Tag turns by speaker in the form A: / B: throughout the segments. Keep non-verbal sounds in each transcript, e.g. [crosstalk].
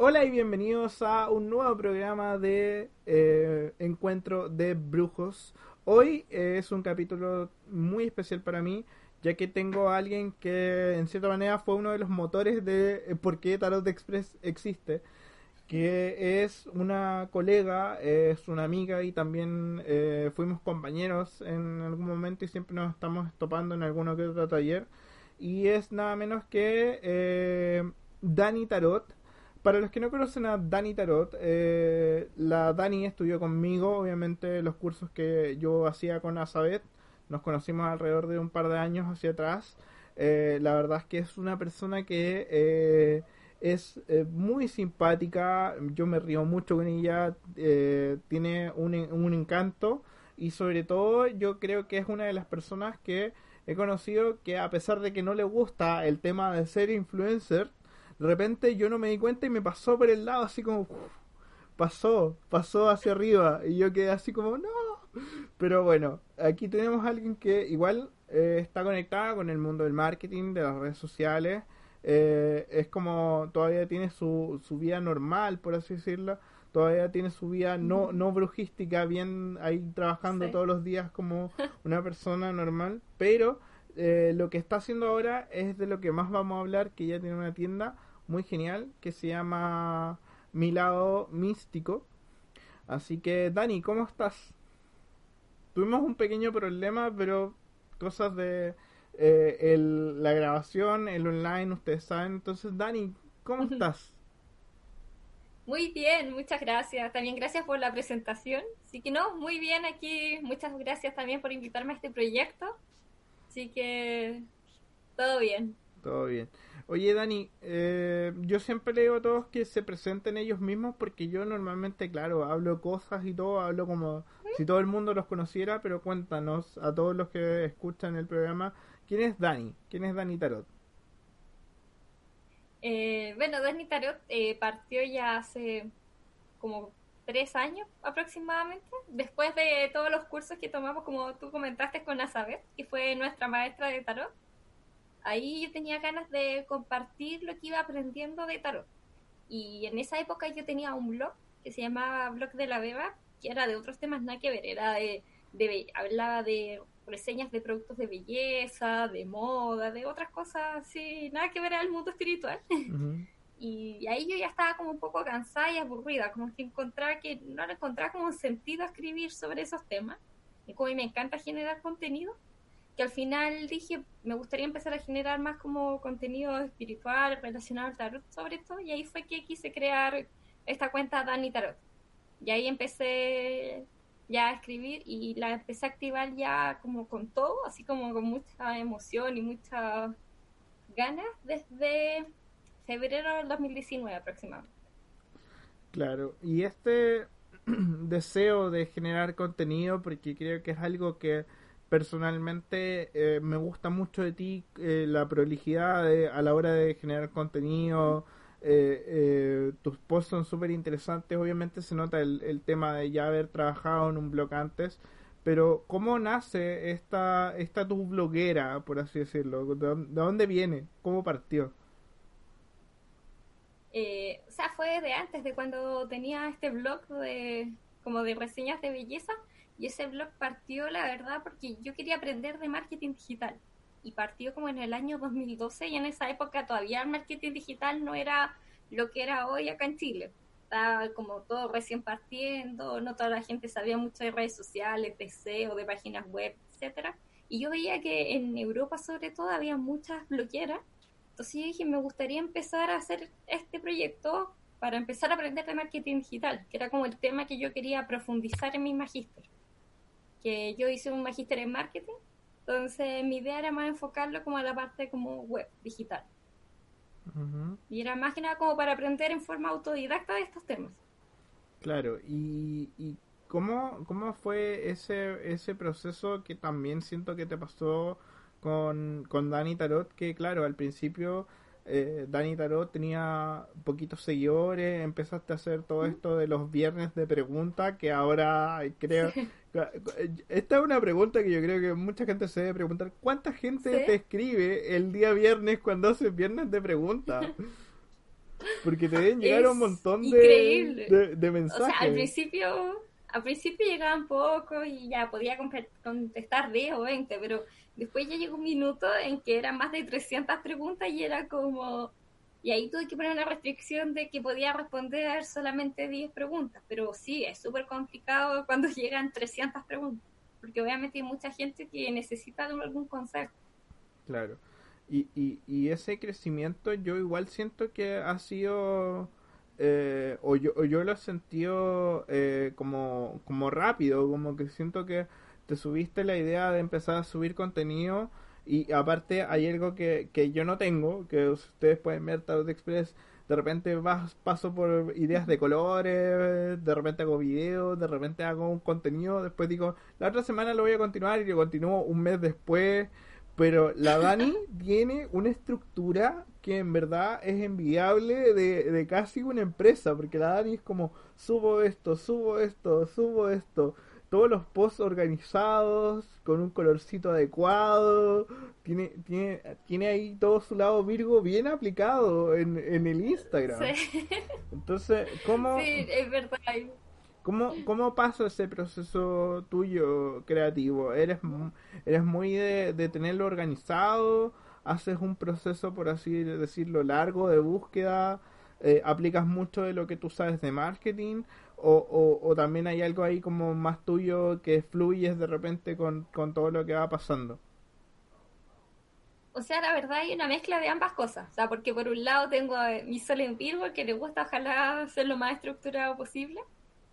A: Hola y bienvenidos a un nuevo programa de eh, Encuentro de Brujos. Hoy es un capítulo muy especial para mí, ya que tengo a alguien que en cierta manera fue uno de los motores de eh, por qué Tarot Express existe, que es una colega, es una amiga y también eh, fuimos compañeros en algún momento y siempre nos estamos topando en alguno que otro taller. Y es nada menos que eh, Dani Tarot. Para los que no conocen a Dani Tarot, eh, la Dani estudió conmigo, obviamente, los cursos que yo hacía con Azabeth. Nos conocimos alrededor de un par de años hacia atrás. Eh, la verdad es que es una persona que eh, es eh, muy simpática. Yo me río mucho con ella. eh, tiene un, un encanto. Y sobre todo, yo creo que es una de las personas que he conocido que, a pesar de que no le gusta el tema de ser influencer, de repente yo no me di cuenta y me pasó por el lado así como uf, pasó, pasó hacia arriba y yo quedé así como no. Pero bueno, aquí tenemos a alguien que igual eh, está conectada con el mundo del marketing, de las redes sociales. eh, es como todavía tiene su, su vida normal, por así decirlo. Todavía tiene su vida no, no brujística, bien ahí trabajando
B: Sí.
A: todos los días como una persona normal. Pero eh, lo que está haciendo ahora es de lo que más vamos a hablar, que ella tiene una tienda muy genial que se llama Mi lado místico. Así que Dani, ¿cómo estás? Tuvimos un pequeño problema, pero cosas de eh, el- la grabación, el online, ustedes saben. Entonces, Dani, ¿cómo estás?
B: Muy bien, muchas gracias. También gracias por la presentación. Así que no, muy bien aquí. Muchas gracias también por invitarme a este proyecto. Así que todo bien.
A: Todo bien. Oye, Dani, eh, yo siempre le digo a todos que se presenten ellos mismos porque yo normalmente, claro, hablo cosas y todo, hablo como si todo el mundo los conociera, pero cuéntanos a todos los que escuchan el programa, ¿quién es Dani? ¿Quién es Dani Tarot?
B: Eh, bueno, Dani Tarot eh, partió ya hace como tres años aproximadamente, después de todos los cursos que tomamos, como tú comentaste con Azabeth, que fue nuestra maestra de tarot. Ahí yo tenía ganas de compartir lo que iba aprendiendo de tarot. Y en esa época yo tenía un blog que se llamaba Blog de la Beba, que era de otros temas nada que ver, era de, de hablaba de reseñas de productos de belleza, de moda, de otras cosas así, nada que ver al mundo espiritual.
A: Ujú. [laughs]
B: Y ahí yo ya estaba como un poco cansada y aburrida, como que encontraba que no le encontraba como un sentido a escribir sobre esos temas. Y como me encanta generar contenido, que al final dije, me gustaría empezar a generar más como contenido espiritual relacionado al tarot sobre todo, y ahí fue que quise crear esta cuenta Dani Tarot. Y ahí empecé ya a escribir y la empecé a activar ya como con todo, así como con mucha emoción y muchas ganas desde febrero del 2019 aproximadamente.
A: Claro, y este [clears throat] deseo de generar contenido, porque creo que es algo que personalmente eh, me gusta mucho de ti, eh, la prolijidad de- a la hora de generar contenido, eh, eh, tus posts son súper interesantes, obviamente se nota el, el tema de ya haber trabajado en un blog antes, pero ¿cómo nace esta, esta tu bloguera, por así decirlo? ¿De de dónde viene? ¿Cómo partió?
B: O sea, fue de antes, de cuando tenía este blog de como de reseñas de belleza y ese blog partió, la verdad, porque yo quería aprender de marketing digital y partió como en el año 2012 y en esa época todavía el marketing digital no era lo que era hoy acá en Chile. Estaba como todo recién partiendo, no toda la gente sabía mucho de redes sociales, de SEO, de páginas web, etcétera. Y yo veía que en Europa sobre todo había muchas blogueras entonces yo dije, me gustaría empezar a hacer este proyecto para empezar a aprender de marketing digital, que era como el tema que yo quería profundizar en mi magíster. Que yo hice un magíster en marketing Entonces mi idea era más enfocarlo como a la parte como web, digital. Y era más que nada como para aprender en forma autodidacta de estos temas.
A: Claro, y, y ¿cómo, ¿cómo fue ese, ese proceso que también siento que te pasó con, con Dani Tarot? Que claro, al principio eh, Dani Tarot tenía poquitos seguidores, empezaste a hacer todo esto de los viernes de pregunta, que ahora creo... Esta es una pregunta que yo creo que mucha gente se debe preguntar. ¿Cuánta gente te escribe el día viernes cuando haces viernes de pregunta? [laughs] Porque te deben llegar un montón de, de, mensajes. O sea,
B: al principio, al principio llegaban pocos y ya podía contestar 10 o 20, pero Después ya llegó un minuto en que eran más de 300 preguntas y era como... Y ahí tuve que poner una restricción de que podía responder solamente 10 preguntas. Pero sí, es súper complicado [laughs] cuando llegan 300 preguntas. Porque obviamente hay mucha gente que necesita algún consejo.
A: Claro. Y, y, y ese crecimiento yo igual siento que ha sido... Eh, o, yo, o yo lo he sentido eh, como, como rápido, como que siento que te subiste la idea de empezar a subir contenido y aparte hay algo que, que yo no tengo, que ustedes pueden ver Tarot Express, de repente vas, paso por ideas de colores, de repente hago videos, de repente hago un contenido, después digo, la otra semana lo voy a continuar y lo continúo un mes después, pero la Dani [laughs] tiene una estructura que en verdad es enviable de, de casi una empresa, porque la Dani es como, subo esto, subo esto, subo esto todos los posts organizados, con un colorcito adecuado, tiene, tiene, tiene ahí todo su lado Virgo bien aplicado en, en el Instagram. Entonces, ¿cómo,
B: sí, es verdad.
A: ¿cómo, ¿cómo pasa ese proceso tuyo creativo? ¿Eres, eres muy de, de tenerlo organizado? ¿Haces un proceso, por así decirlo, largo de búsqueda? Eh, ¿Aplicas mucho de lo que tú sabes de marketing? O, o, también hay algo ahí como más tuyo que fluyes de repente con, todo lo que va pasando?
B: O sea, la verdad hay una mezcla de ambas cosas. O sea, porque por un lado tengo mi sol en Virgo, que le gusta ojalá ser lo más estructurado posible.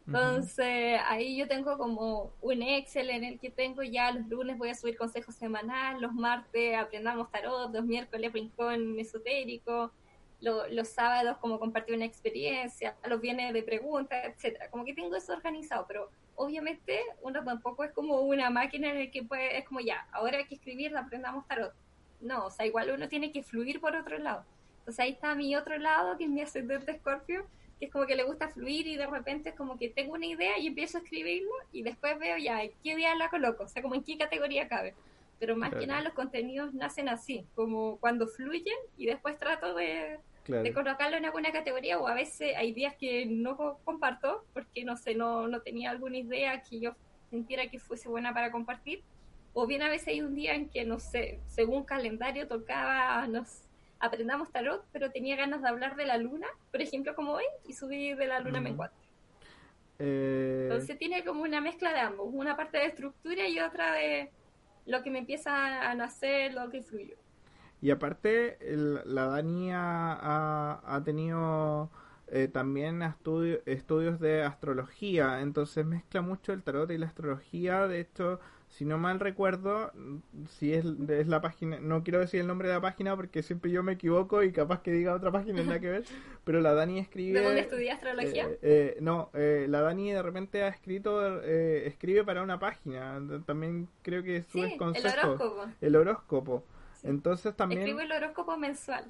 B: Entonces, ahí yo tengo como un Excel en el que tengo ya los lunes voy a subir consejos semanal, los martes aprendamos tarot, los miércoles rincón esotérico, los sábados como compartir una experiencia, los viernes de preguntas, etcétera. Como que tengo eso organizado, pero obviamente uno tampoco es como una máquina en la que puede, es como ya, ahora hay que escribir, aprendamos tarot. No, o sea, igual uno tiene que fluir por otro lado. Entonces ahí está mi otro lado, que es mi ascendente escorpio, que es como que le gusta fluir y de repente es como que tengo una idea y empiezo a escribirlo y después veo ya, ¿qué día la coloco? O sea, como en qué categoría cabe. Pero más que nada los contenidos nacen así, como cuando fluyen y después trato de, de colocarlo en alguna categoría o a veces hay días que no comparto porque no sé, no, no tenía alguna idea que yo sintiera que fuese buena para compartir. O bien a veces hay un día en que, no sé, según calendario tocaba, nos aprendamos tarot, pero tenía ganas de hablar de la luna, por ejemplo, como hoy, y subí de la luna uh Entonces tiene como una mezcla de ambos, una parte de estructura y otra de lo que me empieza a nacer, lo que fluyo.
A: Y aparte, la Dani ha, tenido eh, también estudios de astrología, entonces mezcla mucho el tarot y la astrología. De hecho, si no mal recuerdo, si es, es la página, no quiero decir el nombre de la página porque siempre yo me equivoco y capaz que diga otra página, nada que ver, pero la Dani escribe...
B: ¿De dónde estudia astrología?
A: Eh, eh, no, la Dani de repente ha escrito, escribe para una página, también creo que sube
B: sí, El horóscopo.
A: El horóscopo. Entonces también...
B: Escribo el horóscopo mensual.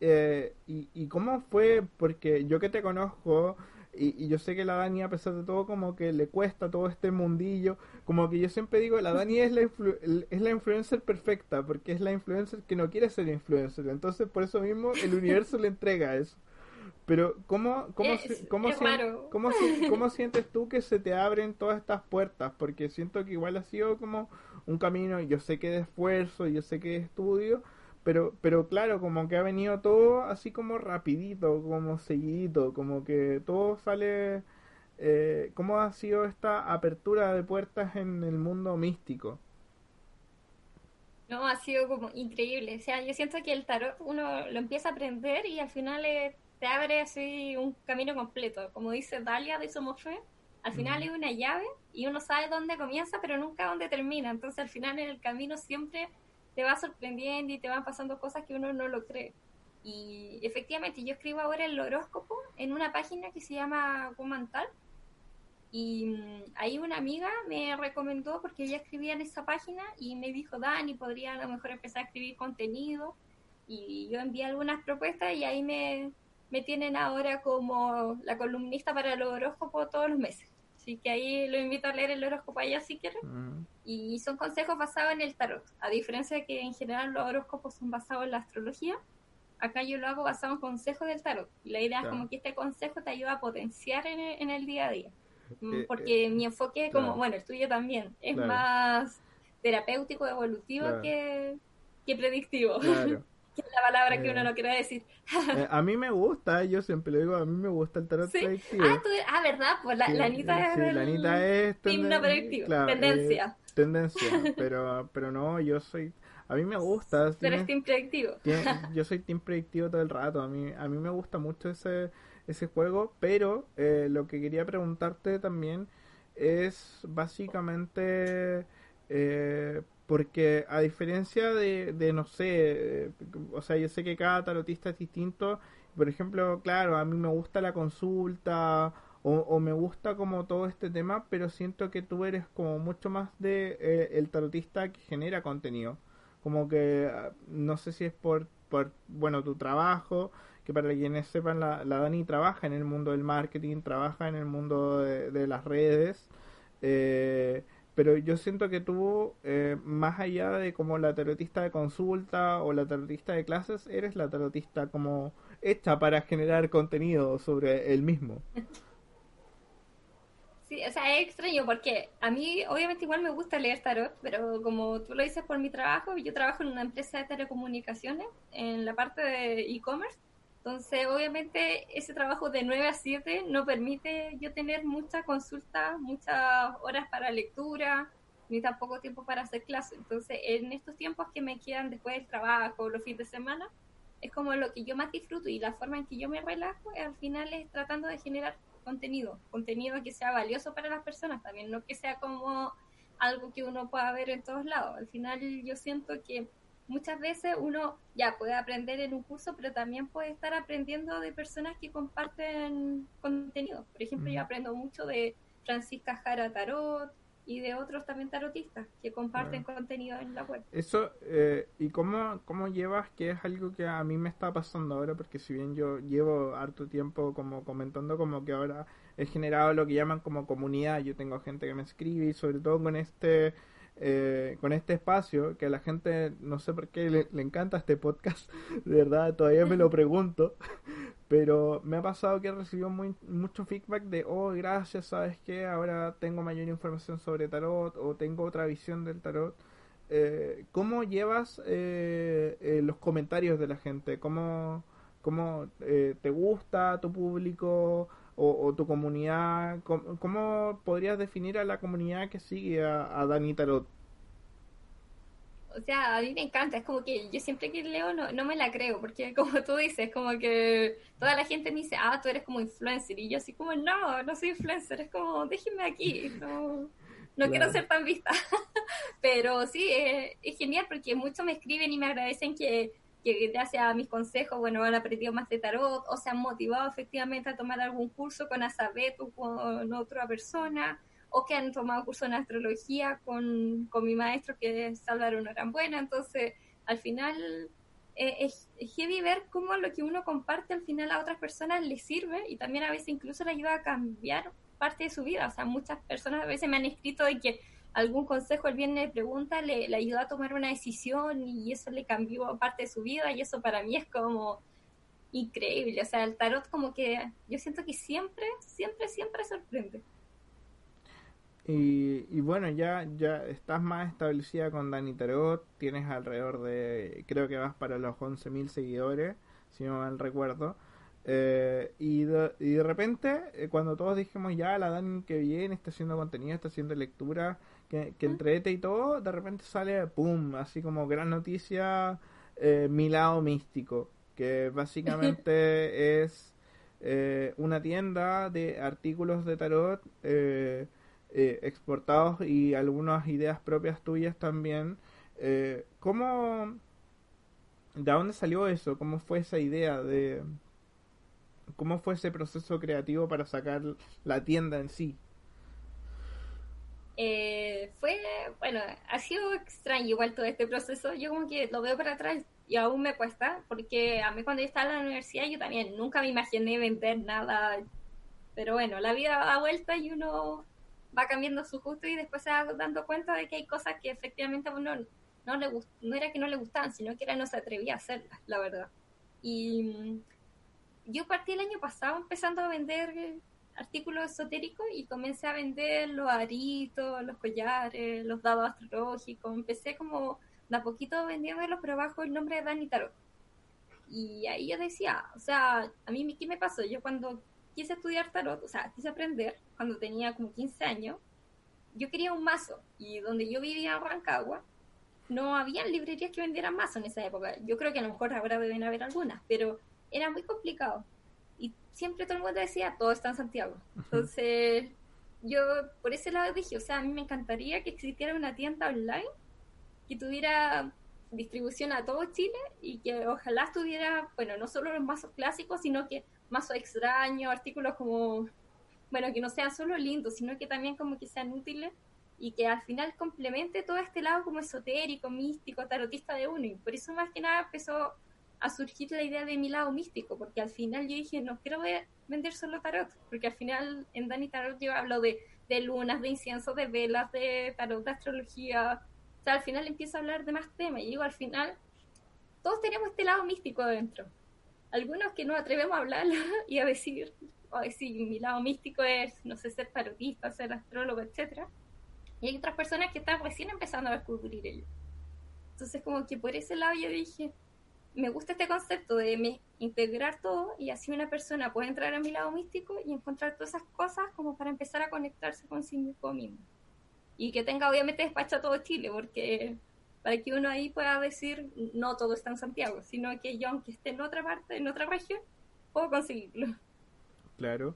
A: Eh, y, ¿Y cómo fue? Porque yo que te conozco, y, yo sé que la Dani, a pesar de todo, como que le cuesta todo este mundillo, como que yo siempre digo, la Dani es la, es la influencer perfecta, porque es la influencer que no quiere ser influencer. Entonces, por eso mismo, el universo le entrega eso. Pero, ¿cómo, cómo, cómo, cómo, cómo, sientes tú que se te abren todas estas puertas? Porque siento que igual ha sido como un camino, yo sé que de esfuerzo, yo sé que de estudio, pero, pero claro, como que ha venido todo así como rapidito, como seguidito, como que todo sale... Eh, ¿Cómo ha sido esta apertura de puertas en el mundo místico?
B: No, ha sido como increíble. O sea, yo siento que el tarot uno lo empieza a aprender y al final es te abre así un camino completo. Como dice Dalia de Somofe, al final es una llave y uno sabe dónde comienza, pero nunca dónde termina. Entonces al final en el camino siempre te va sorprendiendo y te van pasando cosas que uno no lo cree. Y efectivamente, yo escribo ahora el horóscopo en una página que se llama Womantal. Y mm, ahí una amiga me recomendó porque ella escribía en esa página y me dijo, Dani, podría a lo mejor empezar a escribir contenido. Y yo envié algunas propuestas y ahí me, me tienen ahora como la columnista para el horóscopo todos los meses. Así que ahí lo invito a leer el horóscopo allá si quieren.
A: Mm.
B: Y son consejos basados en el tarot. A diferencia de que en general los horóscopos son basados en la astrología, acá yo lo hago basado en consejos del tarot. Y la idea es como que este consejo te ayuda a potenciar en el, en el día a día. Mm,
A: Eh,
B: Porque mi enfoque, como,
A: claro.
B: bueno, el tuyo también, es
A: Claro.
B: más terapéutico, evolutivo que, que predictivo.
A: Claro. [laughs]
B: que es la palabra que
A: Eh.
B: uno no quiere decir.
A: Eh, a mí me gusta, yo siempre lo digo, a mí me gusta el tarot
B: ¿Sí?
A: predictivo.
B: Ah, tú, ah, ¿verdad? Pues la,
A: Sí,
B: la Anita
A: eh,
B: es
A: sí, la Anita es tenden-
B: predictivo,
A: claro, eh,
B: tendencia.
A: tendencia, [laughs] pero pero no, yo soy a mí me gusta,
B: eres
A: tiene-
B: team predictivo.
A: tiene- [laughs] yo soy team predictivo todo el rato, a mí a mí me gusta mucho ese ese juego, pero eh, lo que quería preguntarte también es básicamente eh, porque a diferencia de, de no sé, o sea, yo sé que cada tarotista es distinto. Por ejemplo, claro, a mí me gusta la consulta o, o me gusta como todo este tema, pero siento que tú eres como mucho más de eh, el tarotista que genera contenido. Como que ah, no sé si es por, por bueno, tu trabajo, que para quienes sepan, la, la Dani trabaja en el mundo del marketing, trabaja en el mundo de, de las redes. Eh, pero yo siento que tú, eh, más allá de como la tarotista de consulta o la tarotista de clases, eres la tarotista como hecha para generar contenido sobre el mismo.
B: Sí, o sea, es extraño porque a mí obviamente igual me gusta leer tarot, pero como tú lo dices por mi trabajo, yo trabajo en una empresa de telecomunicaciones en la parte de e-commerce, entonces obviamente ese trabajo de 9 a 7 no permite yo tener mucha consulta, muchas horas para lectura, ni tampoco tiempo para hacer clases. Entonces en estos tiempos que me quedan después del trabajo, los fines de semana, es como lo que yo más disfruto y la forma en que yo me relajo al final es tratando de generar contenido, contenido que sea valioso para las personas también, no que sea como algo que uno pueda ver en todos lados. Al final yo siento que muchas veces uno ya puede aprender en un curso, pero también puede estar aprendiendo de personas que comparten contenido. Por ejemplo, yo
A: Ujú.
B: aprendo mucho de Francisca Jara Tarot y de otros también tarotistas que comparten contenido en la web.
A: Eso, eh, ¿y cómo, cómo llevas? Que es algo que a mí me está pasando ahora, porque si bien yo llevo harto tiempo como comentando, como que ahora he generado lo que llaman como comunidad, yo tengo gente que me escribe y sobre todo con este... eh, con este espacio que a la gente no sé por qué le, le encanta este podcast [laughs] de verdad todavía me lo pregunto [laughs] pero me ha pasado que he recibido muy, mucho feedback de, oh, gracias, ¿sabes qué? Ahora tengo mayor información sobre tarot o tengo otra visión del tarot. Eh, ¿Cómo llevas eh, eh, los comentarios de la gente? ¿Cómo, cómo te gusta tu público o, o tu comunidad? ¿Cómo, cómo podrías definir a la comunidad que sigue a, a Dani Tarot?
B: O sea, a mí me encanta, es como que yo siempre que leo no, no me la creo, porque [laughs] como tú dices, como que toda la gente me dice, ah, tú eres como influencer, y yo así como, no, no soy influencer, es como, déjenme aquí, no, no
A: Claro.
B: quiero ser tan vista. [laughs] Pero sí, es, es genial porque muchos me escriben y me agradecen que, que gracias a mis consejos, bueno, han aprendido más de tarot o se han motivado efectivamente a tomar algún curso con Azabet o con otra persona o que han tomado curso en astrología con, con mi maestro que es Álvaro Norambuena. Entonces, al final eh, es, heavy ver cómo lo que uno comparte al final a otras personas les sirve y también a veces incluso le ayuda a cambiar parte de su vida. O sea, muchas personas a veces me han escrito de que algún consejo el viernes de pregunta le, le ayudó a tomar una decisión y eso le cambió parte de su vida y eso para mí es como increíble. O sea, el tarot como que yo siento que siempre, siempre, siempre sorprende.
A: Y, y bueno, ya, ya estás más establecida con Dani Tarot, tienes alrededor de, creo que vas para los 11.000 seguidores, si no mal recuerdo. Eh, y, de, y de repente, eh, cuando todos dijimos ya, la Dani que viene, está haciendo contenido, está haciendo lectura, que, que entrete y todo, de repente sale, ¡pum!, así como gran noticia, eh, mi lado místico, que básicamente [laughs] es eh, una tienda de artículos de tarot. Eh, eh, exportados y algunas ideas propias tuyas también. ¿Cómo, de dónde salió eso? ¿Cómo fue esa idea de, cómo fue ese proceso creativo para sacar la tienda en sí?
B: Eh, fue, bueno, ha sido extraño igual todo este proceso. Yo como que lo veo para atrás y aún me cuesta, porque a mí cuando yo estaba en la universidad yo también nunca me imaginé vender nada. Pero bueno, la vida da vuelta y uno va cambiando su gusto y después se va dando cuenta de que hay cosas que efectivamente a uno no, le no era que no le gustaban, sino que era no se atrevía a hacerlas, la verdad. Y mm, yo partí el año pasado empezando a vender artículos esotéricos y comencé a vender los aritos, los collares, los dados astrológicos. Empecé como de a poquito vendiéndolos, pero bajo el nombre de Dani Tarot. Y ahí yo decía, o sea, a mí, ¿qué me pasó? Yo cuando quise estudiar tarot, o sea, quise aprender, cuando tenía como 15 años, yo quería un mazo. Y donde yo vivía en Rancagua, no había librerías que vendieran mazo en esa época. Yo creo que a lo mejor ahora deben haber algunas, pero era muy complicado siempre todo el mundo decía, todo está en Santiago. Entonces, yo por ese lado dije, o sea, a mí me encantaría que existiera una tienda online que tuviera distribución a todo Chile y que ojalá estuviera, bueno, no solo los mazos clásicos, sino que mazos extraños, artículos como, bueno, que no sean solo lindos, sino que también como que sean útiles y que al final complemente todo este lado como esotérico, místico, tarotista de uno. Y por eso más que nada empezó a surgir la idea de mi lado místico, porque al final yo dije, no quiero vender solo tarot, porque al final en Dani Tarot yo hablo de, lunas, de incienso, de velas, de tarot, de astrología, o sea, al final empiezo a hablar de más temas, y digo, al final, todos tenemos este lado místico adentro. Algunos que no atrevemos a hablar [laughs] y a decir, o decir, mi lado místico es, no sé, ser tarotista, ser astrólogo, etcétera. Y hay otras personas que están recién empezando a descubrir ello. Entonces, como que por ese lado yo dije, me gusta este concepto de integrar todo y así una persona puede entrar a mi lado místico y encontrar todas esas cosas como para empezar a conectarse con sí mismo. Y que tenga obviamente despacho a todo Chile, porque para que uno ahí pueda decir, no todo está en Santiago, sino que yo aunque esté en otra parte, en otra región, puedo conseguirlo.
A: Claro.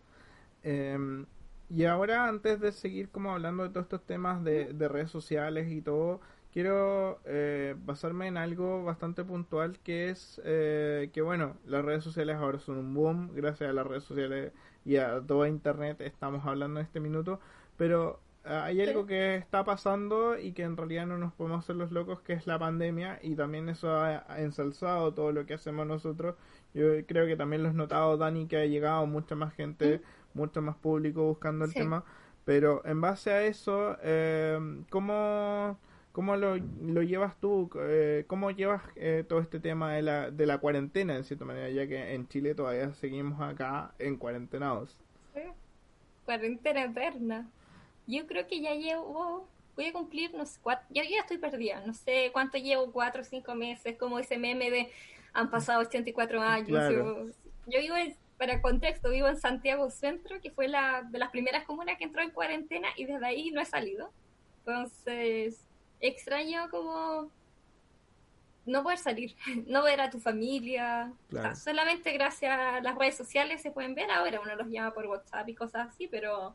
A: Em, y ahora, antes de seguir como hablando de todos estos temas de, de redes sociales y todo, quiero eh, basarme en algo bastante puntual que es eh, que bueno las redes sociales ahora son un boom gracias a las redes sociales y a toda internet estamos hablando en este minuto pero eh, hay algo que está pasando y que en realidad no nos podemos hacer los locos que es la pandemia y también eso ha, ensalzado todo lo que hacemos nosotros. Yo creo que también lo has notado Dani que ha llegado mucha más gente mucho más público buscando el tema pero en base a eso cómo ¿Cómo lo, lo llevas tú? Eh, ¿Cómo llevas eh, todo este tema de la, de la cuarentena, en cierta manera, ya que en Chile todavía seguimos acá en cuarentenados?
B: Cuarentena eterna. Yo creo que ya llevo, voy a cumplir, no sé, cuatro, ya, ya estoy perdida, no sé cuánto llevo, cuatro o cinco meses, como ese meme de han pasado 84 años. Yo, yo vivo, para contexto, vivo en Santiago Centro, que fue la de las primeras comunas que entró en cuarentena y desde ahí no he salido. Entonces, extraño como no poder salir, [laughs] no ver a tu familia. solamente gracias a las redes sociales se pueden ver ahora, uno los llama por WhatsApp y cosas así, pero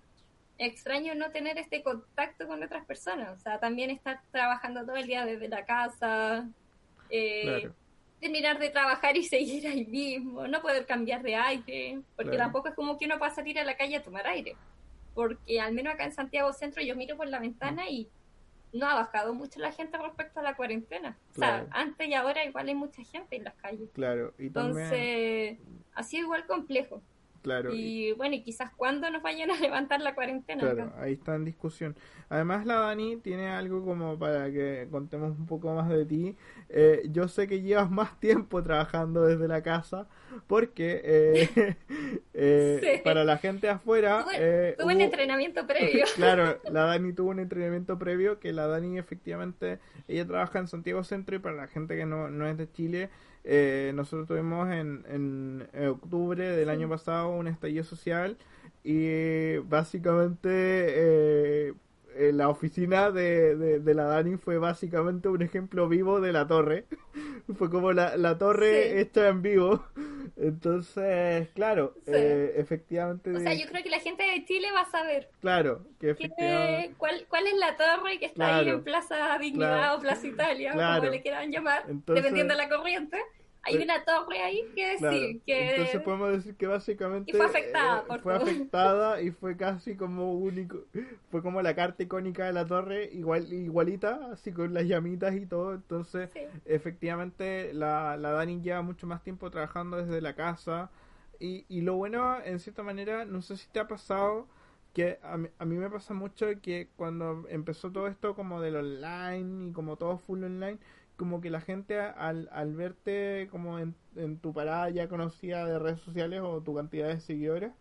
B: extraño no tener este contacto con otras personas. O sea, también estar trabajando todo el día desde la casa, eh, terminar de trabajar y [laughs] seguir ahí mismo, no poder cambiar de aire, porque tampoco es como que uno pueda salir a la calle a tomar aire. Porque al menos acá en Santiago Centro yo miro por la ventana y no ha bajado mucho la gente respecto a la cuarentena. O sea, antes y ahora igual hay mucha gente en las calles.
A: Claro,
B: y Entonces, ha sido igual complejo.
A: Claro.
B: Y, bueno, y quizás cuando nos vayan a [laughs] levantar la cuarentena.
A: Claro, ahí está en discusión. Además, la Dani tiene algo como para que contemos un poco más de ti. Eh, yo sé que llevas más tiempo trabajando desde la casa porque eh, [laughs] [laughs] eh, para la gente afuera...
B: Tuve, tuve un entrenamiento previo.
A: claro, la Dani tuvo un entrenamiento previo que la Dani efectivamente, ella trabaja en Santiago Centro y para la gente que no, no es de Chile eh, nosotros tuvimos en, en, octubre del año pasado un estallido social y básicamente eh, la oficina de, de, la Dani fue básicamente un ejemplo vivo de la torre. [laughs] fue como la, la torre hecha en vivo. Entonces, claro,
B: Sí.
A: eh, efectivamente.
B: O sea, yo creo que la gente de Chile va a saber
A: Claro, que efectivamente.
B: cuál, cuál es la torre que está ahí en Plaza Dignidad
A: Claro.
B: o Plaza Italia,
A: Claro.
B: como le quieran llamar,
A: Entonces-
B: dependiendo de la corriente. Hay
A: Eh,
B: una torre ahí que
A: Claro,
B: sí, que
A: Entonces podemos decir que básicamente
B: Y fue afectada
A: eh,
B: por
A: fue
B: todo.
A: afectada [laughs] y fue casi como único, fue como la carta icónica de la torre, igual igualita, así con las llamitas y todo. Entonces,
B: Sí.
A: efectivamente, la, la Dani lleva mucho más tiempo trabajando desde la casa. Y, y lo bueno, en cierta manera, no sé si te ha pasado, que a mí, a mí me pasa mucho que cuando empezó todo esto como del online y como todo full online, como que la gente al, al verte como en, tu parada ya conocida de redes sociales o tu cantidad de seguidores,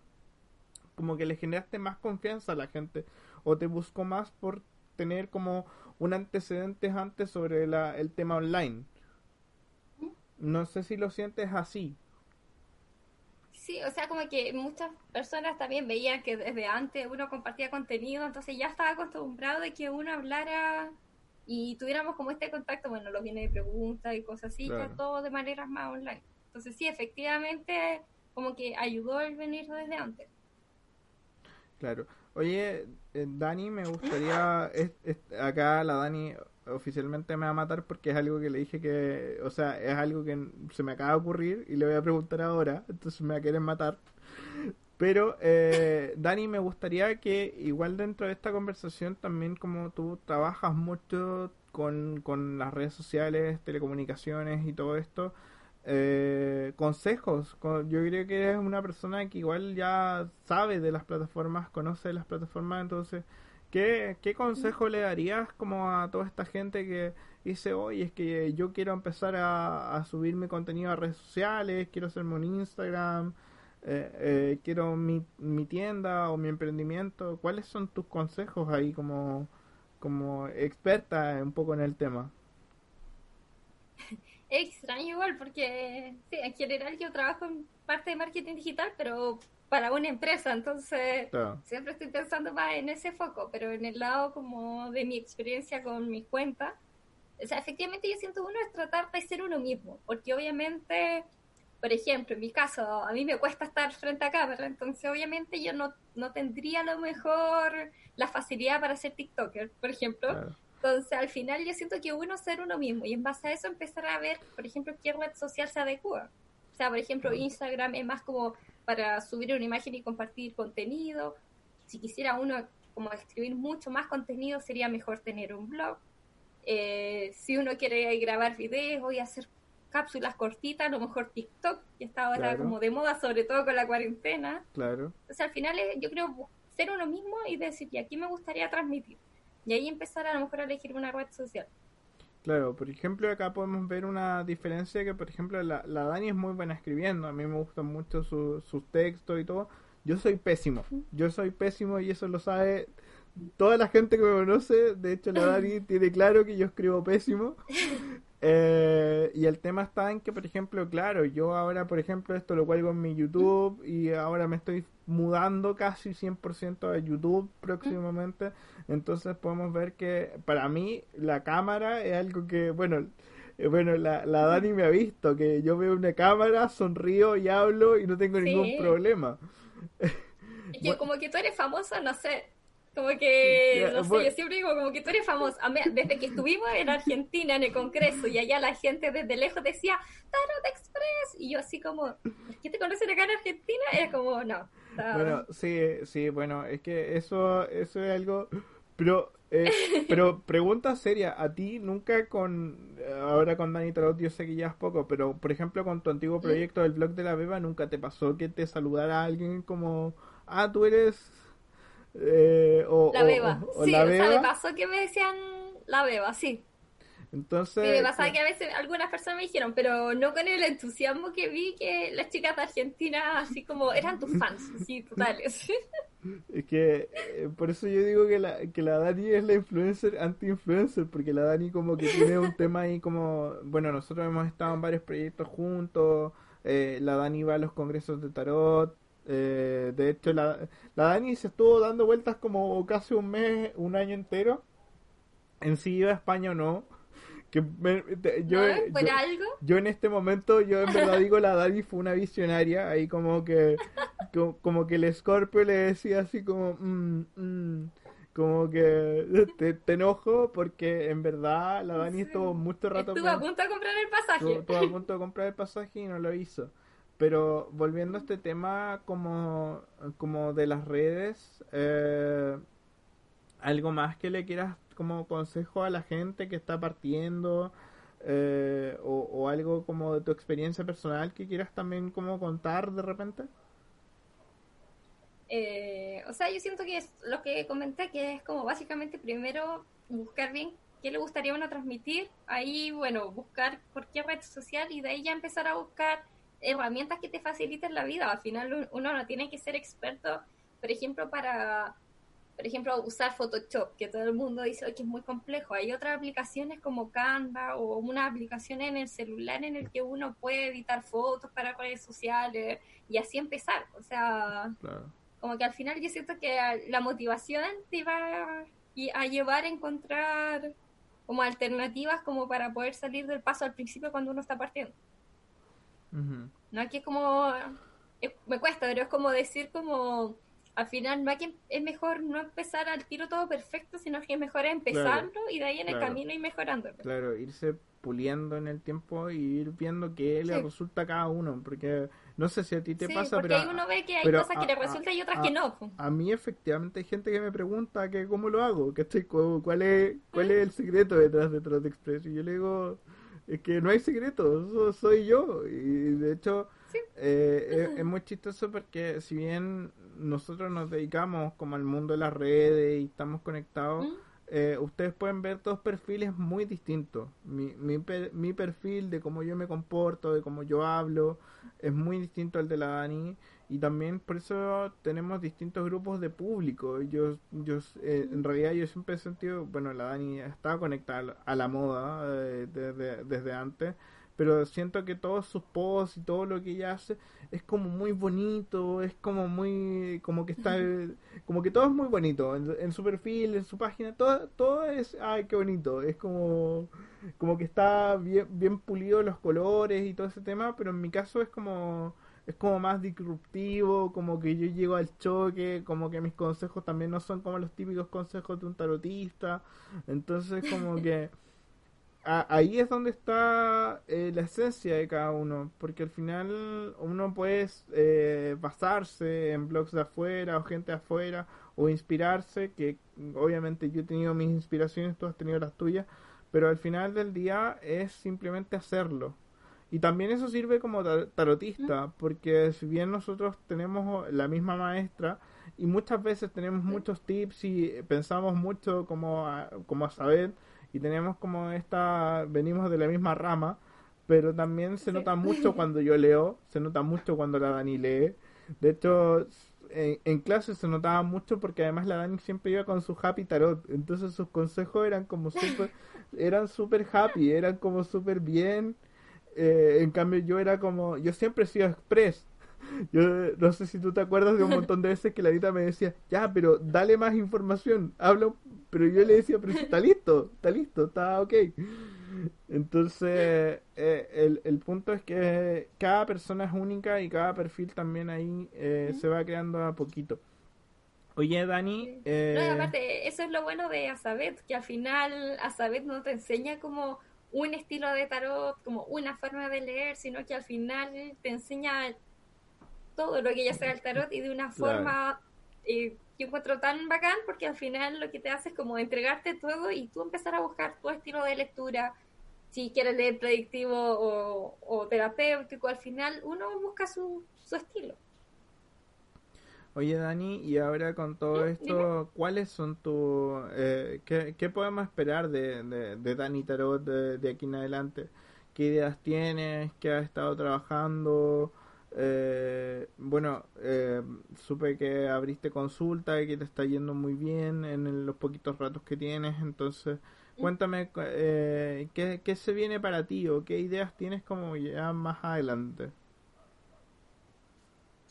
A: como que le generaste más confianza a la gente o te buscó más por tener como un antecedente antes sobre la, el tema online. No sé si lo sientes así.
B: Sí, o sea, como que muchas personas también veían que desde antes uno compartía contenido, entonces ya estaba acostumbrado de que uno hablara y tuviéramos como este contacto, bueno, los bienes de preguntas y cosas así,
A: Claro.
B: todo de maneras más online. Entonces sí, efectivamente, como que ayudó el venir desde antes.
A: Claro. Oye, eh, Dani, me gustaría. [laughs] es- es- acá la Dani oficialmente me va a matar porque es algo que le dije que. O sea, es algo que se me acaba de ocurrir y le voy a preguntar ahora. Entonces me va a querer matar. Pero, eh, Dani, me gustaría que, igual dentro de esta conversación, también como tú trabajas mucho con, con las redes sociales, telecomunicaciones y todo esto, eh, consejos. Co- Yo creo que eres una persona que igual ya sabe de las plataformas, conoce las plataformas, entonces, ¿qué, qué consejo le darías como a toda esta gente que dice, oye, es que yo quiero empezar a, a subir mi contenido a redes sociales, quiero hacerme un Instagram, eh, eh, quiero mi, mi tienda o mi emprendimiento? ¿Cuáles son tus consejos ahí como, como experta un poco en el tema?
B: Es extraño igual porque sí, en general yo trabajo en parte de marketing digital, pero para una empresa, entonces
A: Claro.
B: siempre estoy pensando más en ese foco, pero en el lado como de mi experiencia con mis cuentas, o sea, efectivamente yo siento uno es tratar de ser uno mismo, porque obviamente, por ejemplo, en mi caso, a mí me cuesta estar frente a cámara, entonces obviamente yo no, no tendría a lo mejor la facilidad para ser TikToker, por ejemplo.
A: Claro.
B: Entonces, al final yo siento que uno ser uno mismo y en base a eso empezar a ver, por ejemplo, qué red social se adecua. O sea, por ejemplo, Instagram es más como para subir una imagen y compartir contenido. Si quisiera uno como escribir mucho más contenido, sería mejor tener un blog. Eh, si uno quiere grabar videos y hacer cápsulas cortitas, a lo mejor TikTok, que está ahora
A: Claro.
B: como de moda, sobre todo con la cuarentena.
A: Claro.
B: Entonces, al final, es, yo creo ser uno mismo y decir, y aquí me gustaría transmitir. Y ahí empezar a lo mejor a elegir una red social.
A: Claro, por ejemplo, acá podemos ver una diferencia que, por ejemplo, la, la Dani es muy buena escribiendo. A mí me gustan mucho su- sus textos y todo. Yo soy pésimo. Yo soy pésimo y eso lo sabe toda la gente que me conoce. De hecho, la [laughs] Dani tiene claro que yo escribo pésimo. [laughs] Eh, y el tema está en que, por ejemplo, claro, yo ahora, por ejemplo, esto lo cuelgo en mi YouTube y ahora me estoy mudando casi 100% a YouTube próximamente. Entonces podemos ver que para mí la cámara es algo que, bueno, eh, bueno, la, la Dani me ha visto, que yo veo una cámara, sonrío y hablo y no tengo
B: Sí.
A: ningún problema.
B: Es que [laughs] como que tú eres famoso, no sé. Como que, no sé, yo siempre digo como que tú eres famoso. Desde que estuvimos en Argentina en el Congreso y allá la gente desde lejos decía, Tarot Express. Y yo así como, ¿por qué te conocen acá en Argentina? Era como, no.
A: Bueno, sí, sí, bueno, es que eso, eso es algo... Pero, eh, pero pregunta seria, ¿a ti nunca con... Ahora con Dani Tarot yo sé que ya es poco, pero por ejemplo con tu antiguo proyecto del blog de la beba, ¿nunca te pasó que te saludara alguien como... Ah, tú eres... eh, o,
B: la beba.
A: o- o
B: sí,
A: la
B: o sea, me pasó que me decían la beba, sí.
A: Entonces...
B: Sí, me pasaba que a veces algunas personas me dijeron, pero no con el entusiasmo que vi que las chicas de Argentina, así como, eran tus fans, [laughs] sí, totales.
A: Es que eh, por eso yo digo que la, que la Dani es la influencer anti-influencer, porque la Dani como que tiene un [laughs] tema ahí como, bueno, nosotros hemos estado en varios proyectos juntos, eh, la Dani va a los congresos de tarot, eh, de hecho la, la Dani se estuvo dando vueltas como casi un mes, un año entero, en si iba a España o no, Que me- te- yo,
B: ¿No? ¿Por
A: yo,
B: algo?
A: yo en este momento, yo en verdad digo, la Dani fue una visionaria, ahí como que, como, como que el Scorpio le decía así como, mm, mm, como que te, te enojo porque en verdad la Dani
B: Sí.
A: estuvo mucho rato
B: Estuve a punto de comprar el pasaje.
A: Estuvo, estuvo a [laughs] punto de comprar el pasaje y no lo hizo. Pero volviendo a este tema como, como de las redes, eh, algo más que le quieras como consejo a la gente que está partiendo eh, o, algo como de tu experiencia personal que quieras también como contar de repente.
B: Eh, o sea, yo siento que es lo que comenté, que es como básicamente primero buscar bien qué le gustaría uno transmitir, ahí, bueno, buscar por qué red social y de ahí ya empezar a buscar herramientas que te faciliten la vida. Al final un- uno no tiene que ser experto, por ejemplo, para, por ejemplo, usar Photoshop, que todo el mundo dice "Ay, que es muy complejo. Hay otras aplicaciones como Canva o una aplicación en el celular en el que uno puede editar fotos para redes sociales y así empezar. O sea,
A: Claro.
B: como que al final yo siento que la motivación te va a llevar a encontrar como alternativas como para poder salir del paso al principio cuando uno está partiendo.
A: Ujú.
B: No que es como es- me cuesta, pero es como decir como al final no hay que es mejor no empezar al tiro todo perfecto, sino que es mejor empezarlo y de ahí en el camino ir mejorando.
A: Claro, irse puliendo en el tiempo y ir viendo qué le resulta a cada uno. Porque no sé si a ti te
B: Sí,
A: pasa,
B: porque
A: pero...
B: uno ve que hay cosas que
A: a-
B: le
A: a-
B: resultan y otras
A: a-
B: que no.
A: A mí efectivamente hay gente que me pregunta que cómo lo hago, que estoy cuál es cuál es el secreto detrás de Trot Express y yo le digo es que no hay secreto, so- soy yo y de hecho
B: Sí.
A: eh, es, es muy chistoso porque si bien nosotros nos dedicamos como al mundo de las redes y estamos conectados,
B: ¿Mm?
A: eh, ustedes pueden ver dos perfiles muy distintos. Mi, mi, per- mi perfil de cómo yo me comporto, de cómo yo hablo, es muy distinto al de la Dani. Y también por eso tenemos distintos grupos de público. Yo, yo eh, en realidad yo siempre he sentido, bueno, la Dani está conectada a la moda eh, desde, desde antes, pero siento que todos sus posts y todo lo que ella hace es como muy bonito, es como muy, como que está, [laughs] como que todo es muy bonito, en, en su perfil, en su página, todo, todo es, ay, qué bonito, es como, como que está bien, bien pulido los colores y todo ese tema, pero en mi caso es como, es como más disruptivo, como que yo llego al choque, como que mis consejos también no son como los típicos consejos de un tarotista, entonces como que [laughs] a- ahí es donde está eh, la esencia de cada uno, porque al final uno puede eh, basarse en blogs de afuera o gente de afuera o inspirarse, que obviamente yo he tenido mis inspiraciones, tú has tenido las tuyas, pero al final del día es simplemente hacerlo. Y también eso sirve como tar- tarotista, porque si bien nosotros tenemos la misma maestra y muchas veces tenemos muchos tips y pensamos mucho como a, como a saber y tenemos como esta, venimos de la misma rama, pero también se
B: Sí.
A: nota [laughs] mucho cuando yo leo, se nota mucho cuando la Dani lee. De hecho, en, en clase se notaba mucho porque además la Dani siempre iba con su happy tarot, entonces sus consejos eran como súper, eran súper happy, eran como súper bien. Eh, en cambio yo era como, yo siempre he sido express. [laughs] Yo no sé si tú te acuerdas de un montón de veces que la Anita me decía, ya, pero dale más información, hablo, pero yo le decía, pero está listo, está listo, está ok. Entonces, eh, el, el punto es que cada persona es única y cada perfil también ahí eh, se va creando a poquito. Oye, Dani, eh,
B: No, aparte, eso es lo bueno de Azabeth, que al final Azabeth no te enseña como un estilo de tarot, como una forma de leer, sino que al final te enseña todo lo que ya sea el tarot y de una
A: Claro.
B: forma eh, que encuentro tan bacán, porque al final lo que te hace es como entregarte todo y tú empezar a buscar tu estilo de lectura. Si quieres leer predictivo o, o terapéutico, al final uno busca su, su estilo.
A: Oye Dani, y ahora con todo
B: Sí,
A: esto, ¿cuáles son tus... Eh, qué, qué podemos esperar de, de, de Dani Tarot de, de aquí en adelante? ¿Qué ideas tienes? ¿Qué has estado trabajando? Eh, bueno, eh, supe que abriste consulta y que te está yendo muy bien en los poquitos ratos que tienes, entonces cuéntame cu- eh, ¿qué, qué se viene para ti o qué ideas tienes como ya más adelante.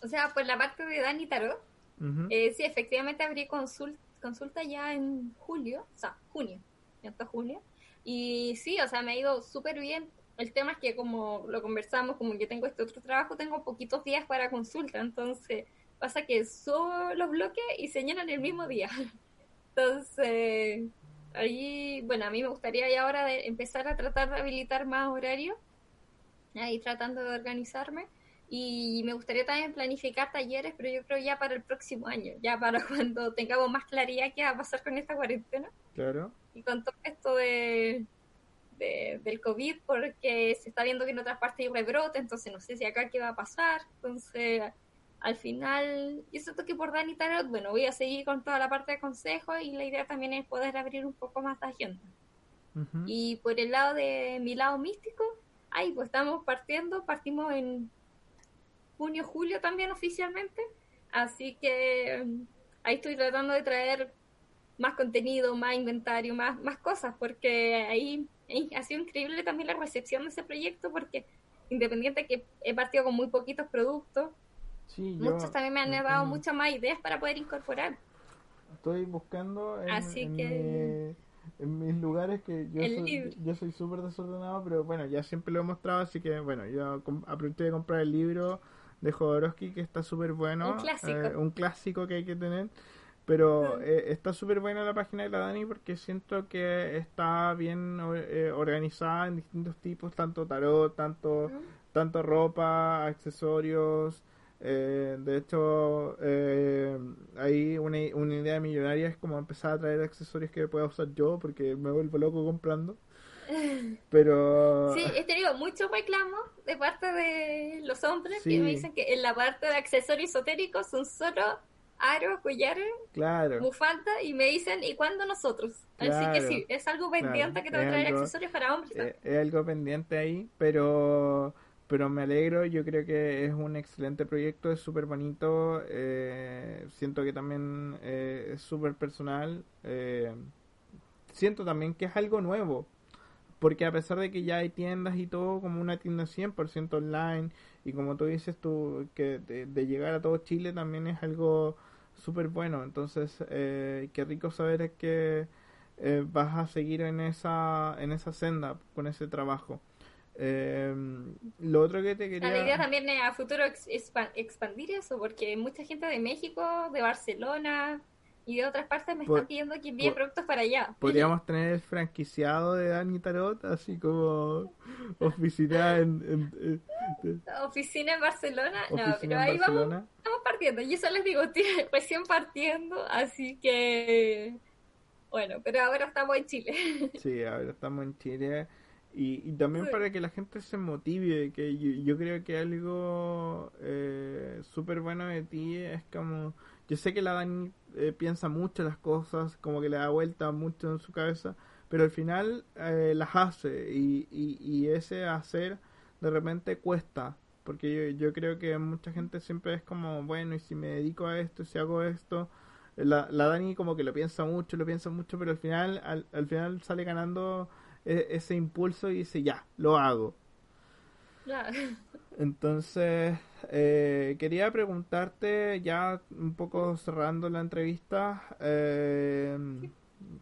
B: O sea, por la parte de Dani Tarot,
A: Ujú.
B: Eh, sí, efectivamente abrí consulta, consulta ya en julio, o sea, junio, ya está junio, Y sí, o sea, me ha ido súper bien. El tema es que como lo conversamos, como yo tengo este otro trabajo, tengo poquitos días para consulta, entonces pasa que subo los bloques y se llenan el mismo día. [laughs] Entonces, ahí, bueno, a mí me gustaría ya ahora de empezar a tratar de habilitar más horarios, ahí tratando de organizarme. Y me gustaría también planificar talleres, pero yo creo ya para el próximo año, ya para [laughs] cuando tengamos más claridad qué va a pasar con esta cuarentena.
A: Claro.
B: Y con todo esto de, de, del COVID, porque se está viendo que en otras partes hay rebrote, entonces no sé si acá qué va a pasar. Entonces, al final, yo siento que por Dani Tarot, bueno, voy a seguir con toda la parte de consejo y la idea también es poder abrir un poco más de agenda. Y por el lado de mi lado místico, ahí pues estamos partiendo, partimos en junio, julio también oficialmente, así que mm, ahí estoy tratando de traer más contenido, más inventario, más, más cosas, porque ahí, ha sido increíble también la recepción de ese proyecto, porque independiente que he partido con muy poquitos productos,
A: Sí, yo
B: muchos también me han dado muchas más ideas para poder incorporar.
A: Estoy buscando en,
B: Así
A: en
B: que-
A: mi- en mis lugares que yo
B: El
A: soy,
B: libro.
A: yo soy súper desordenado, pero bueno, ya siempre lo he mostrado, así que bueno, yo aproveché de comprar el libro de Jodorowsky que está súper bueno.
B: Un clásico.
A: eh, un clásico que hay que tener. Pero
B: Mm.
A: eh, está súper buena la página de la Dani porque siento que está bien o- eh, organizada en distintos tipos, tanto tarot, tanto tanto ropa, accesorios. eh, de hecho, eh, hay una, una idea millonaria es como empezar a traer accesorios que pueda usar yo porque me vuelvo loco comprando. [laughs] Pero
B: Sí, he tenido muchos reclamos de parte de los hombres
A: Sí.
B: que me dicen que en la parte de accesorios esotéricos son solo aros, collares,
A: claro,
B: bufanda y me dicen, ¿y cuándo nosotros? Así
A: Claro,
B: que sí, es algo pendiente
A: claro,
B: que te voy a
A: es
B: traer
A: algo-
B: accesorios para hombres.
A: eh,
B: también.
A: es algo pendiente ahí, pero pero me alegro, yo creo que es un excelente proyecto, es súper bonito, eh, siento que también eh, es súper personal, eh, siento también que es algo nuevo, porque a pesar de que ya hay tiendas y todo, como una tienda 100% online, y como tú dices tú, que de, llegar a todo Chile también es algo súper bueno, entonces eh, qué rico saber que eh, vas a seguir en esa, en esa senda con ese trabajo. Eh, lo otro que te quería...
B: La idea también es a futuro ex- expa- expandir eso, porque mucha gente de México, de Barcelona y de otras partes me
A: Pod-
B: están pidiendo que envíe
A: pod-
B: productos para allá.
A: Podríamos tener el franquiciado de Dani Tarot, así como oficina en, en- en-
B: Oficina en Barcelona, no,
A: oficina
B: pero
A: en
B: ahí vamos, estamos partiendo. Y eso les digo, [laughs] estoy recién partiendo, así que bueno, pero ahora estamos en Chile. [laughs]
A: Sí, ahora estamos en Chile. Y, y también
B: Sí.
A: para que la gente se motive, que yo, yo creo que algo eh, súper bueno de ti es como... Yo sé que la Dani eh, piensa mucho las cosas, como que le da vuelta mucho en su cabeza, pero al final eh, las hace y, y, y ese hacer de repente cuesta, porque yo, yo creo que mucha gente siempre es como, bueno, y si me dedico a esto, y si hago esto, la, la Dani como que lo piensa mucho, lo piensa mucho, pero al final, al, al final sale ganando e- ese impulso y dice, ya, lo hago. Entonces, eh, quería preguntarte, ya un poco cerrando la entrevista, eh,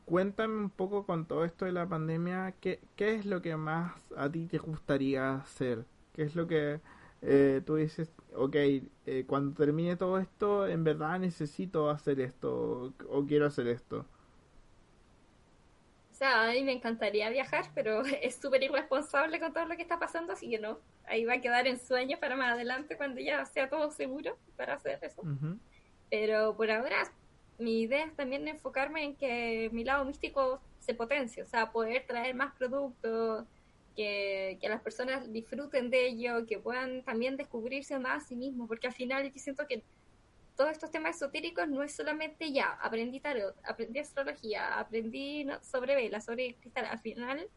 A: cuéntame un poco con todo esto de la pandemia, ¿qué, qué es lo que más a ti te gustaría hacer? ¿Qué es lo que eh, tú dices, ok, eh, cuando termine todo esto, en verdad necesito hacer esto o, o quiero hacer esto?
B: O sea, a mí me encantaría viajar, pero [laughs] es súper irresponsable con todo lo que está pasando, así que no. Ahí va a quedar en sueños para más adelante cuando ya sea todo seguro para hacer eso. Pero por ahora mi idea es también enfocarme en que mi lado místico se potencie, o sea, poder traer más productos, que, que las personas disfruten de ello, que puedan también descubrirse más a sí mismos, porque al final yo siento que todos estos temas esotéricos no es solamente ya, aprendí tarot, aprendí astrología, aprendí no, sobre velas, sobre cristal, al final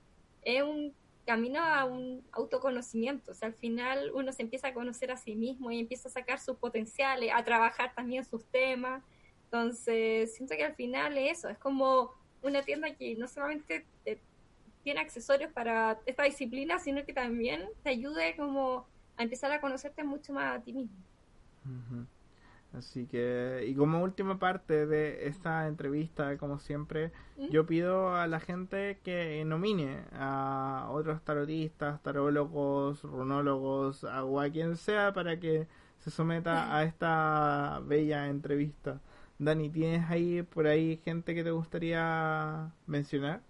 B: es un camino a un autoconocimiento, o sea, al final uno se empieza a conocer a sí mismo y empieza a sacar sus potenciales, a trabajar también sus temas, entonces siento que al final es eso, es como una tienda que no solamente te- tiene accesorios para esta disciplina, sino que también te ayude como a empezar a conocerte mucho más a ti mismo.
A: ujú. Así que, y como última parte de esta entrevista, como siempre,
B: ¿Mm?
A: yo pido a la gente que nomine a otros tarotistas, tarólogos, runólogos, a, o a quien sea para que se someta a esta bella entrevista. Dani, ¿tienes ahí por ahí gente que te gustaría mencionar?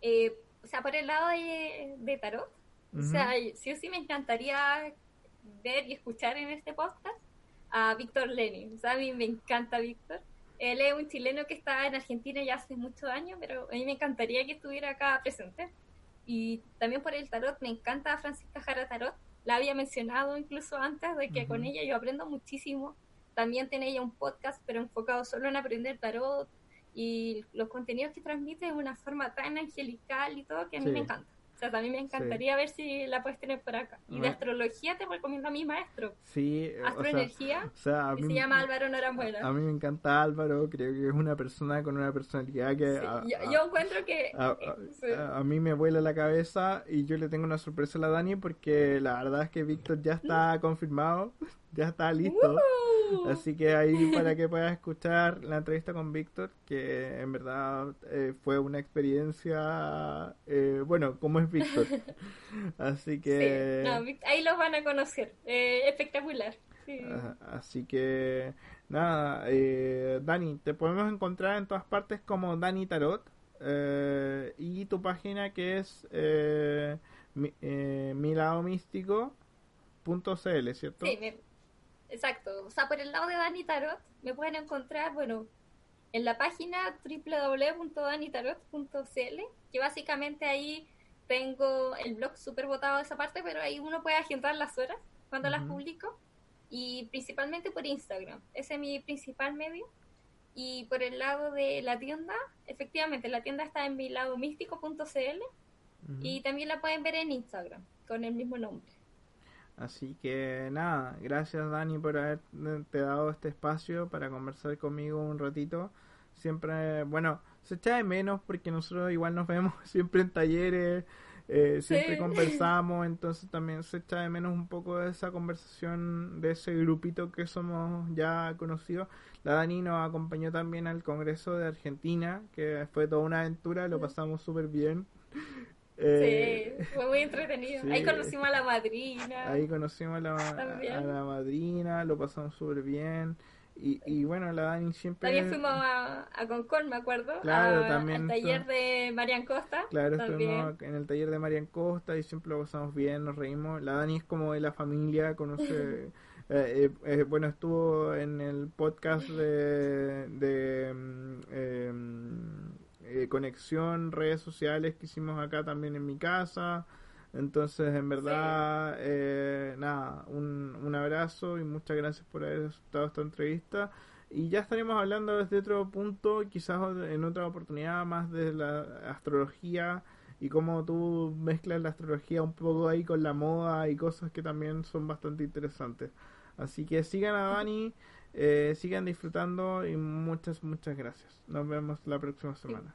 B: Eh, o sea, por el lado de, de tarot, o sea, sí o sí me encantaría ver y escuchar en este podcast a Víctor Lenin. O sea, a mí me encanta Víctor. Él es un chileno que está en Argentina ya hace muchos años, pero a mí me encantaría que estuviera acá presente. Y también por el tarot, me encanta Francisca Jara Tarot. La había mencionado incluso antes de que con ella yo aprendo muchísimo. También tiene ella un podcast, pero enfocado solo en aprender tarot y los contenidos que transmite de una forma tan angelical y todo que a mí
A: Sí.
B: me encanta. Sea, también me encantaría ver si la puedes tener por acá. Y de astrología te recomiendo a mi maestro,
A: Sí, eh, o sea,
B: Astroenergía,
A: o sea,
B: se llama Álvaro Norambuena.
A: a mí me encanta Álvaro, creo que es una persona con una personalidad que...
B: Sí,
A: a-
B: yo,
A: a-
B: yo encuentro que...
A: A,
B: eh, sí.
A: a mí me vuela la cabeza y yo le tengo una sorpresa a la Dani porque la verdad es que Víctor ya [laughs] está confirmado, ya está listo.
B: ¡Uh!
A: Así que ahí para que puedas escuchar la entrevista con Víctor, que en verdad eh, fue una experiencia, eh, bueno, como es Víctor. [laughs] Así que...
B: Sí, no, Vic- ahí los van a conocer. Eh, espectacular. Sí.
A: Así que nada, eh, Dani, te podemos encontrar en todas partes como Dani Tarot eh, y tu página que es eh, mi, miladomístico.cl, ¿cierto?
B: Sí, me- exacto. O sea, por el lado de Dani Tarot me pueden encontrar, bueno, en la página www.danitarot.cl, que básicamente ahí tengo el blog súper votado de esa parte, pero ahí uno puede agendar las horas cuando las publico. Y principalmente por Instagram. Ese es mi principal medio. Y por el lado de la tienda, efectivamente, la tienda está en miladomístico.cl
A: Ujú.
B: y también la pueden ver en Instagram con el mismo nombre.
A: Así que nada, gracias Dani por haberte dado este espacio para conversar conmigo un ratito. Siempre, bueno, se echa de menos porque nosotros igual nos vemos [laughs] siempre en talleres, eh, siempre
B: Sí.
A: conversamos, entonces también se echa de menos un poco de esa conversación, de ese grupito que somos ya conocidos. La Dani nos acompañó también al Congreso de Argentina, que fue toda una aventura, lo pasamos súper bien. Eh,
B: Sí, fue muy entretenido.
A: sí.
B: Ahí conocimos a la madrina.
A: Ahí conocimos a la, a la madrina, lo pasamos súper bien. Y, y bueno, la Dani siempre...
B: También fuimos a, a Concord, me acuerdo.
A: Claro,
B: a-
A: también
B: Al taller de Marian Costa.
A: Claro,
B: también.
A: estuvimos en el taller de Marian Costa y siempre lo pasamos bien, nos reímos. La Dani es como de la familia, conoce... [laughs] eh, eh, eh, bueno, estuvo en el podcast de, de mm, eh, Conexión, redes sociales que hicimos acá también en mi casa. Entonces, en verdad, eh, nada, un, un abrazo y muchas gracias por haber aceptado esta entrevista. Y ya estaremos hablando desde otro punto, quizás en otra oportunidad más de la astrología y cómo tú mezclas la astrología un poco ahí con la moda y cosas que también son bastante interesantes. Así que sigan a Dani, eh, sigan disfrutando y muchas, muchas gracias. Nos vemos la próxima semana.